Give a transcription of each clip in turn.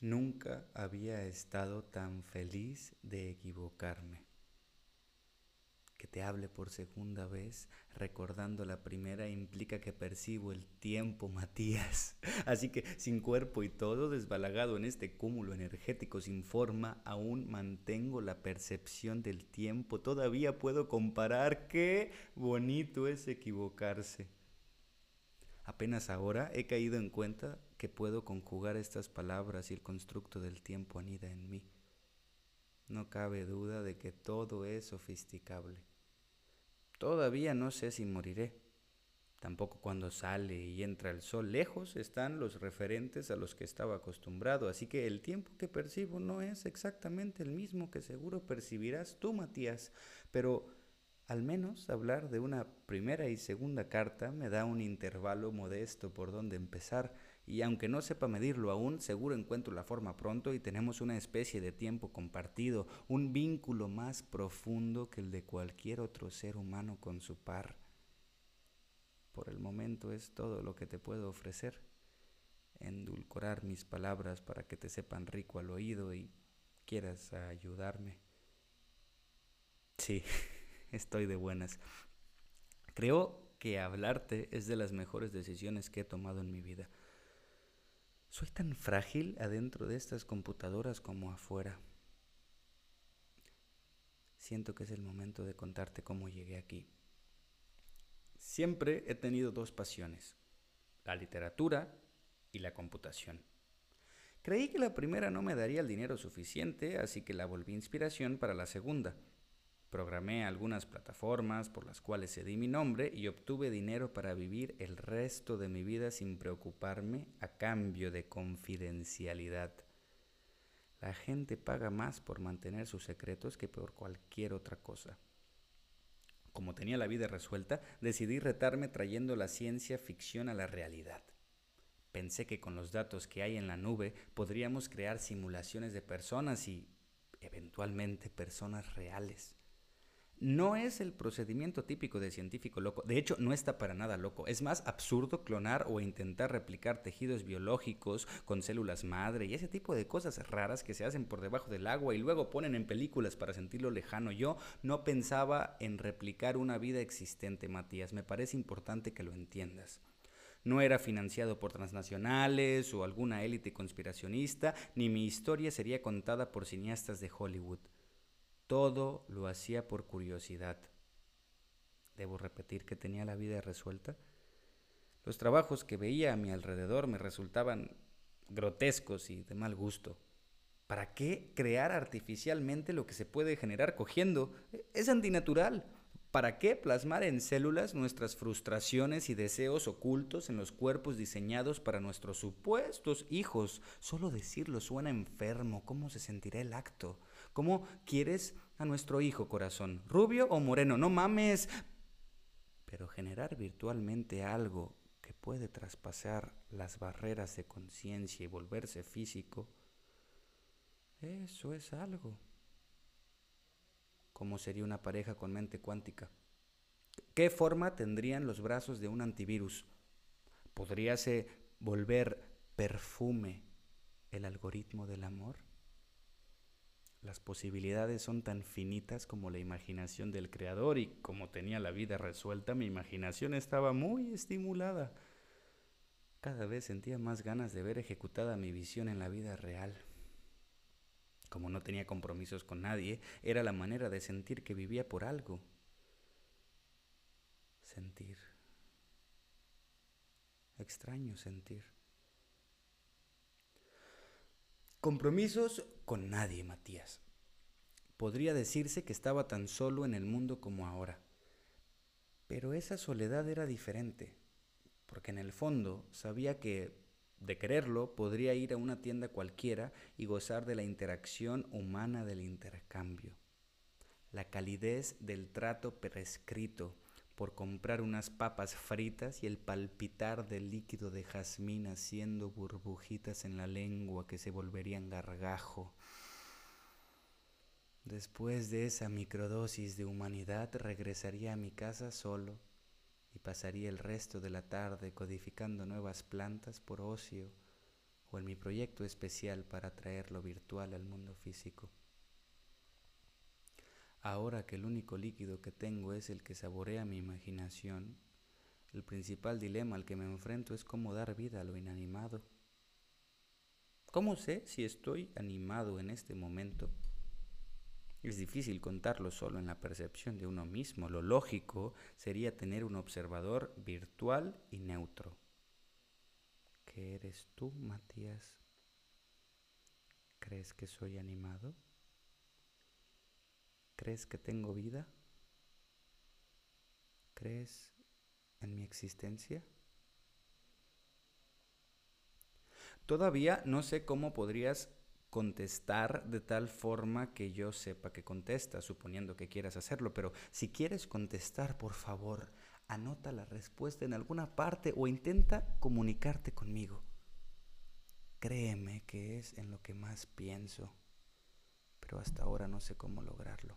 Nunca había estado tan feliz de equivocarme. Que te hable por segunda vez, recordando la primera, implica que percibo el tiempo, Matías. Así que sin cuerpo y todo, desbalagado en este cúmulo energético sin forma, aún mantengo la percepción del tiempo. Todavía puedo comparar. Qué bonito es equivocarse. Apenas ahora he caído en cuenta que puedo conjugar estas palabras y el constructo del tiempo anida en mí. No cabe duda de que todo es sofisticable. Todavía no sé si moriré. Tampoco cuando sale y entra el sol lejos están los referentes a los que estaba acostumbrado, así que el tiempo que percibo no es exactamente el mismo que seguro percibirás tú, Matías, pero al menos hablar de una primera y segunda carta me da un intervalo modesto por donde empezar, y aunque no sepa medirlo aún, seguro encuentro la forma pronto y tenemos una especie de tiempo compartido, un vínculo más profundo que el de cualquier otro ser humano con su par. Por el momento es todo lo que te puedo ofrecer, endulcorar mis palabras para que te sepan rico al oído y quieras ayudarme. Sí. estoy de buenas. Creo que hablarte es de las mejores decisiones que he tomado en mi vida. Soy tan frágil adentro de estas computadoras como afuera. Siento que es el momento de contarte cómo llegué aquí. Siempre he tenido dos pasiones, la literatura y la computación. Creí que la primera no me daría el dinero suficiente, así que la volví inspiración para la segunda. Programé algunas plataformas por las cuales cedí mi nombre y obtuve dinero para vivir el resto de mi vida sin preocuparme a cambio de confidencialidad. La gente paga más por mantener sus secretos que por cualquier otra cosa. Como tenía la vida resuelta, decidí retarme trayendo la ciencia ficción a la realidad. Pensé que con los datos que hay en la nube podríamos crear simulaciones de personas y, eventualmente, personas reales. No es el procedimiento típico de científico loco. De hecho, no está para nada loco. Es más absurdo clonar o intentar replicar tejidos biológicos con células madre y ese tipo de cosas raras que se hacen por debajo del agua y luego ponen en películas para sentirlo lejano. Yo no pensaba en replicar una vida existente, Matías. Me parece importante que lo entiendas. No era financiado por transnacionales o alguna élite conspiracionista, ni mi historia sería contada por cineastas de Hollywood. Todo lo hacía por curiosidad. ¿Debo repetir que tenía la vida resuelta? Los trabajos que veía a mi alrededor me resultaban grotescos y de mal gusto. ¿Para qué crear artificialmente lo que se puede generar cogiendo? Es antinatural. ¿Para qué plasmar en células nuestras frustraciones y deseos ocultos en los cuerpos diseñados para nuestros supuestos hijos? Solo decirlo suena enfermo. ¿Cómo se sentirá el acto? ¿Cómo quieres a nuestro hijo, corazón? ¿Rubio o moreno? No mames. Pero generar virtualmente algo que puede traspasar las barreras de conciencia y volverse físico, eso es algo. ¿Cómo sería una pareja con mente cuántica? ¿Qué forma tendrían los brazos de un antivirus? ¿Podríase volver perfume el algoritmo del amor? Las posibilidades son tan finitas como la imaginación del creador y como tenía la vida resuelta, mi imaginación estaba muy estimulada. Cada vez sentía más ganas de ver ejecutada mi visión en la vida real. Como no tenía compromisos con nadie, era la manera de sentir que vivía por algo. Sentir. Extraño sentir. Compromisos con nadie, Matías. Podría decirse que estaba tan solo en el mundo como ahora. Pero esa soledad era diferente, porque en el fondo sabía que de quererlo, podría ir a una tienda cualquiera y gozar de la interacción humana del intercambio. La calidez del trato prescrito por comprar unas papas fritas y el palpitar del líquido de jazmín haciendo burbujitas en la lengua que se volverían gargajo. Después de esa microdosis de humanidad regresaría a mi casa solo y pasaría el resto de la tarde codificando nuevas plantas por ocio o en mi proyecto especial para traer lo virtual al mundo físico. Ahora que el único líquido que tengo es el que saborea mi imaginación, el principal dilema al que me enfrento es cómo dar vida a lo inanimado. ¿Cómo sé si estoy animado en este momento? Es difícil contarlo solo en la percepción de uno mismo. Lo lógico sería tener un observador virtual y neutro. ¿Qué eres tú, Matías? ¿Crees que soy animado? ¿Crees que tengo vida? ¿Crees en mi existencia? Todavía no sé cómo podrías contestar de tal forma que yo sepa que contestas, suponiendo que quieras hacerlo, pero si quieres contestar, por favor, anota la respuesta en alguna parte o intenta comunicarte conmigo. Créeme que es en lo que más pienso, pero hasta ahora no sé cómo lograrlo.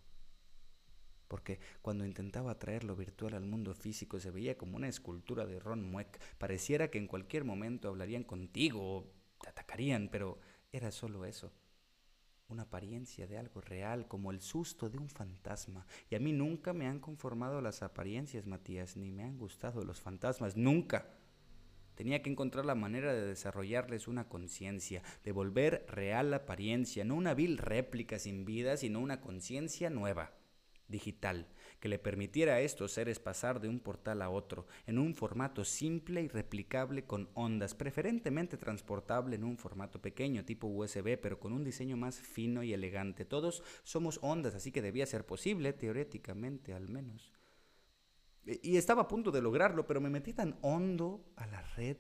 Porque cuando intentaba traer lo virtual al mundo físico se veía como una escultura de Ron Mueck. Pareciera que en cualquier momento hablarían contigo o te atacarían, pero era solo eso, una apariencia de algo real, como el susto de un fantasma. Y a mí nunca me han conformado las apariencias, Matías, ni me han gustado los fantasmas, nunca. Tenía que encontrar la manera de desarrollarles una conciencia, de volver real la apariencia, no una vil réplica sin vida, sino una conciencia nueva, digital, que le permitiera a estos seres pasar de un portal a otro, en un formato simple y replicable con ondas, preferentemente transportable en un formato pequeño, tipo USB, pero con un diseño más fino y elegante. Todos somos ondas, así que debía ser posible, teóricamente al menos. E, y estaba a punto de lograrlo, pero me metí tan hondo a la red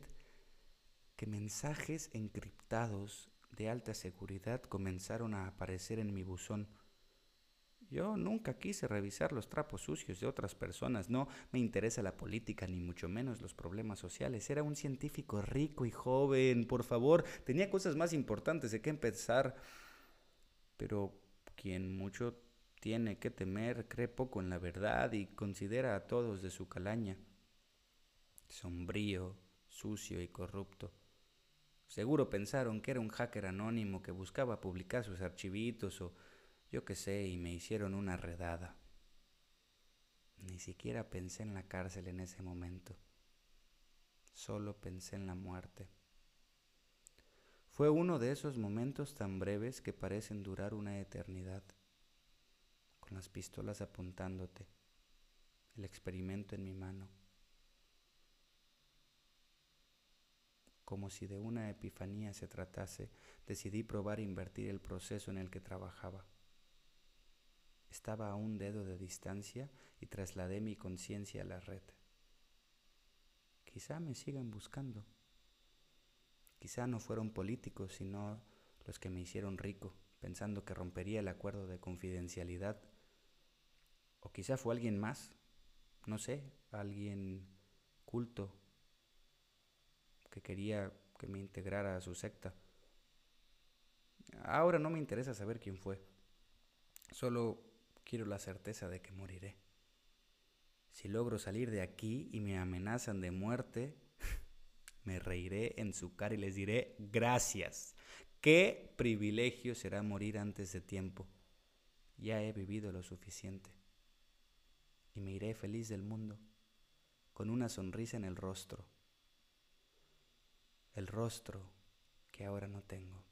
que mensajes encriptados de alta seguridad comenzaron a aparecer en mi buzón yo nunca quise revisar los trapos sucios de otras personas, no me interesa la política, ni mucho menos los problemas sociales. Era un científico rico y joven, por favor, tenía cosas más importantes de qué empezar. Pero quien mucho tiene que temer, cree poco en la verdad y considera a todos de su calaña. Sombrío, sucio y corrupto. Seguro pensaron que era un hacker anónimo que buscaba publicar sus archivitos o yo qué sé, y me hicieron una redada. Ni siquiera pensé en la cárcel en ese momento. Solo pensé en la muerte. Fue uno de esos momentos tan breves que parecen durar una eternidad, con las pistolas apuntándote, el experimento en mi mano, como si de una epifanía se tratase, decidí probar e invertir el proceso en el que trabajaba. Estaba a un dedo de distancia y trasladé mi conciencia a la red. Quizá me sigan buscando. Quizá no fueron políticos, sino los que me hicieron rico, pensando que rompería el acuerdo de confidencialidad. O quizá fue alguien más, no sé, alguien culto, que quería que me integrara a su secta. Ahora no me interesa saber quién fue. Solo quiero la certeza de que moriré. Si logro salir de aquí y me amenazan de muerte, me reiré en su cara y les diré gracias. Qué privilegio será morir antes de tiempo. Ya he vivido lo suficiente. Y me iré feliz del mundo, con una sonrisa en el rostro. El rostro que ahora no tengo.